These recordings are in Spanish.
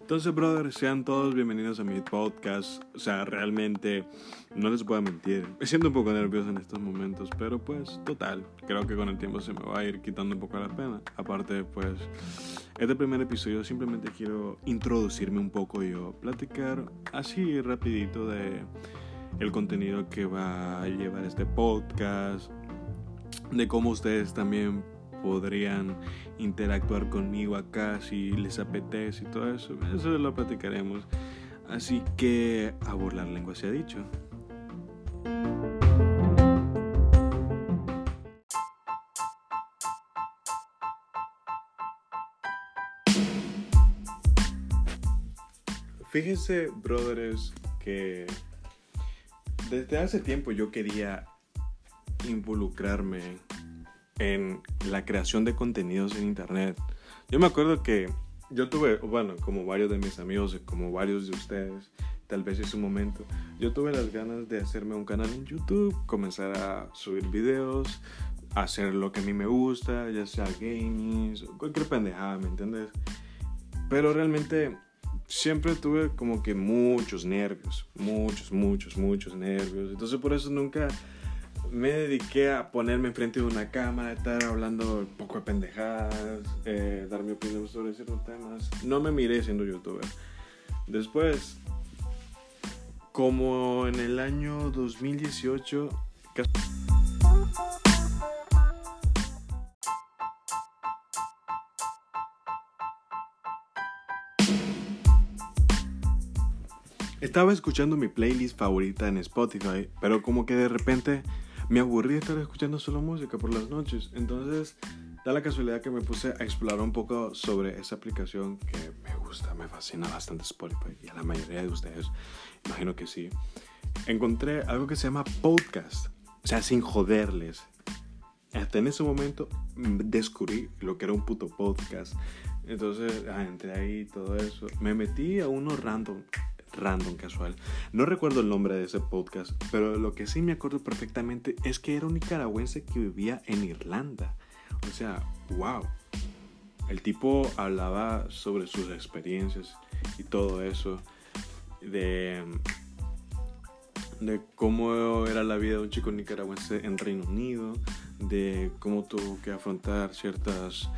Entonces, brothers, sean todos bienvenidos a mi podcast. O sea, realmente no les a mentir. Me siento un poco nervioso en estos momentos, pero pues, total. Creo que con el tiempo se me va a ir quitando un poco la pena. Aparte, pues, este primer episodio simplemente quiero introducirme un poco yo, platicar así rapidito de el contenido que va a llevar este podcast, de cómo ustedes también podrían interactuar conmigo acá si les apetece y todo eso. Eso lo platicaremos. Así que a burlar lengua se ha dicho. Fíjense, brothers, que desde hace tiempo yo quería involucrarme en la creación de contenidos en internet. Yo me acuerdo que yo tuve, bueno, como varios de mis amigos, como varios de ustedes, tal vez en su momento, yo tuve las ganas de hacerme un canal en YouTube, comenzar a subir videos, hacer lo que a mí me gusta, ya sea gaming, cualquier pendejada, ¿me entiendes? Pero realmente siempre tuve como que muchos nervios, muchos, muchos, muchos nervios. Entonces por eso nunca me dediqué a ponerme enfrente de una cámara, estar hablando un poco de pendejadas, eh, dar mi opinión sobre ciertos temas. No me miré siendo youtuber. Después, como en el año 2018, Estaba escuchando mi playlist favorita en Spotify, pero como que de repente me aburrí de estar escuchando solo música por las noches. Entonces, da la casualidad que me puse a explorar un poco sobre esa aplicación que me gusta, me fascina bastante Spotify y a la mayoría de ustedes, imagino que sí. Encontré algo que se llama podcast, o sea, sin joderles. Hasta en ese momento descubrí lo que era un puto podcast. Entonces, ah, entré ahí todo eso. Me metí a uno random random, casual. No recuerdo el nombre de ese podcast, pero lo que sí me acuerdo perfectamente es que era un nicaragüense que vivía en Irlanda. O sea, wow. El tipo hablaba sobre sus experiencias y todo eso. De, de cómo era la vida de un chico nicaragüense en Reino Unido. De cómo tuvo que afrontar ciertas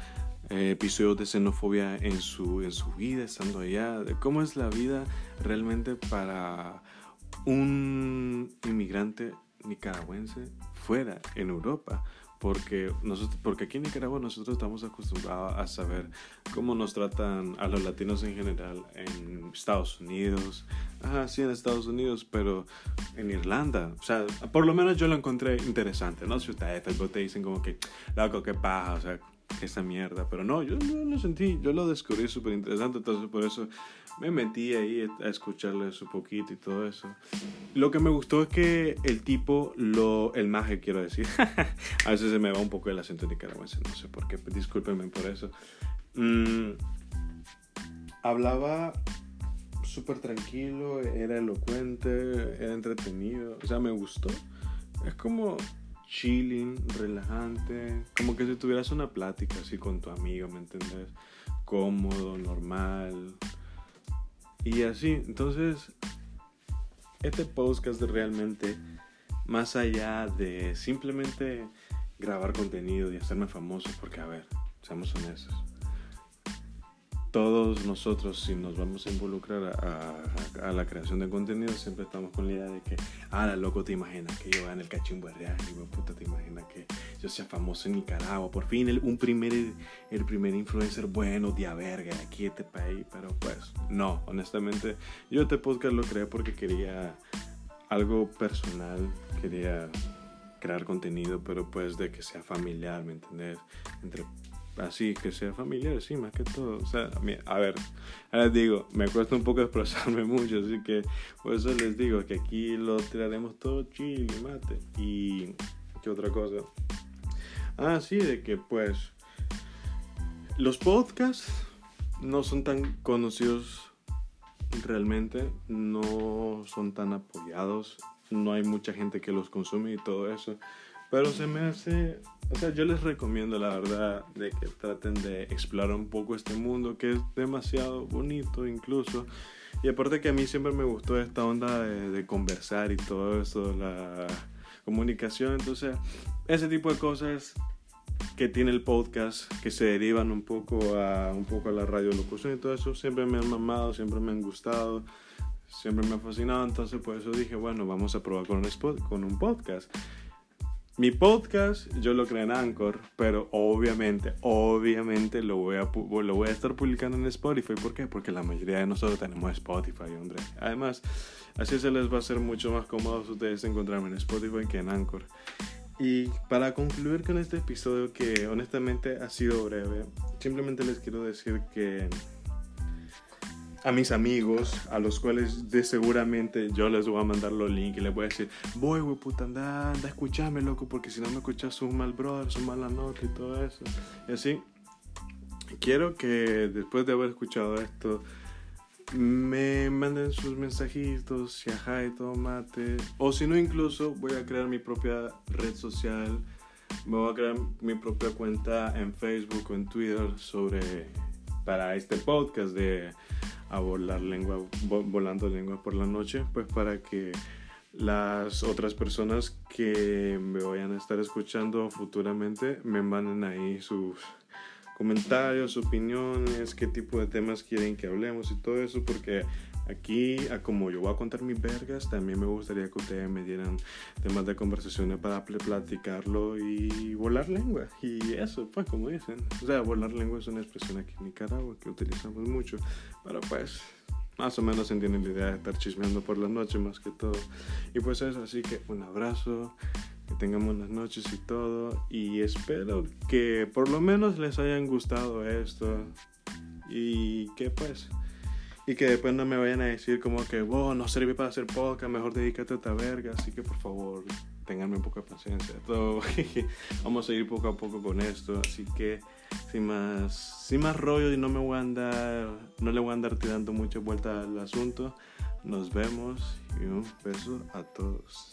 eh, episodios de xenofobia en su, en su vida estando allá, de cómo es la vida realmente para un inmigrante nicaragüense fuera en Europa. Porque, nosotros, porque aquí en Nicaragua nosotros estamos acostumbrados a saber cómo nos tratan a los latinos en general en Estados Unidos. Ajá, sí, en Estados Unidos, pero en Irlanda. O sea, por lo menos yo lo encontré interesante, ¿no? Si ustedes te dicen como que, loco, qué paja, o sea, esa mierda. Pero no, yo lo sentí, yo lo descubrí súper interesante, entonces por eso me metí ahí a escucharle su poquito y todo eso. Lo que me gustó es que el tipo, lo, el maje quiero decir, a veces se me va un poco el acento nicaragüense, no sé por qué, discúlpenme por eso. Mm, hablaba súper tranquilo, era elocuente, era entretenido, o sea, me gustó. Es como chilling, relajante, como que si tuvieras una plática así con tu amigo, ¿me entiendes? Cómodo, normal. Y así, entonces, este podcast realmente, más allá de simplemente grabar contenido y hacerme famoso, porque a ver, seamos honestos, todos nosotros, si nos vamos a involucrar a, la creación de contenido, siempre estamos con la idea de que, ah, loco, te imaginas que yo en el cachimbo real, y puta, te imaginas que yo sea famoso en Nicaragua, por fin, el, un primer, el primer influencer bueno, de verga, aquí este país, pero pues, no, honestamente, yo este podcast lo creé porque quería algo personal, quería crear contenido, pero pues de que sea familiar, ¿me entendés? Entre así, que sea familiar, sí, más que todo. O sea, a ver, les digo, me cuesta un poco expresarme mucho, así que por eso les digo que aquí lo tiraremos todo chile y mate. Y, ¿qué otra cosa? Ah, sí, de que pues los podcasts no son tan conocidos realmente, no son tan apoyados, no hay mucha gente que los consume y todo eso. Pero se me hace, o sea, yo les recomiendo la verdad de que traten de explorar un poco este mundo que es demasiado bonito incluso. Y aparte que a mí siempre me gustó esta onda de, conversar y todo eso, la comunicación. Entonces, ese tipo de cosas que tiene el podcast que se derivan un poco a un poco a la radiolocución y todo eso siempre me han mamado, siempre me han gustado, siempre me ha fascinado, entonces por eso dije, bueno, vamos a probar con un, con un podcast. Mi podcast yo lo creé en Anchor, pero obviamente, obviamente lo voy, a, lo voy a estar publicando en Spotify. ¿Por qué? Porque la mayoría de nosotros tenemos Spotify, hombre. Además, así se les va a hacer mucho más cómodo a ustedes encontrarme en Spotify que en Anchor. Y para concluir con este episodio que honestamente ha sido breve, simplemente les quiero decir que a mis amigos, a los cuales de seguramente yo les voy a mandar los links y les voy a decir, voy, güey, puta, anda, anda, escúchame, loco, porque si no me escuchas, un mal brother, son mala nota y todo eso. Y así, quiero que después de haber escuchado esto, me manden sus mensajitos, si ajá y todo mate. O si no, incluso voy a crear mi propia red social. Me voy a crear mi propia cuenta en Facebook o en Twitter sobre para este podcast de a volar lengua, volando lengua por la noche, pues para que las otras personas que me vayan a estar escuchando futuramente me manden ahí sus comentarios, opiniones, qué tipo de temas quieren que hablemos y todo eso, porque aquí, como yo voy a contar mis vergas, también me gustaría que ustedes me dieran temas de conversaciones para platicarlo y volar lengua. Y eso, pues, como dicen. O sea, volar lengua es una expresión aquí en Nicaragua que utilizamos mucho, pero pues más o menos entienden la idea de estar chismeando por la noche más que todo. Y pues eso, así que un abrazo, que tengan buenas noches y todo. Y espero que por lo menos les hayan gustado esto. Y que pues... Y que después no me vayan a decir como que, wow, no sirve para hacer podcast, mejor dedícate a esta verga. Así que por favor, tenganme un poco de paciencia. Todo. Vamos a ir poco a poco con esto. Así que sin más, sin más rollo y no me voy a andar, no le voy a andar tirando mucha vuelta al asunto. Nos vemos y un beso a todos.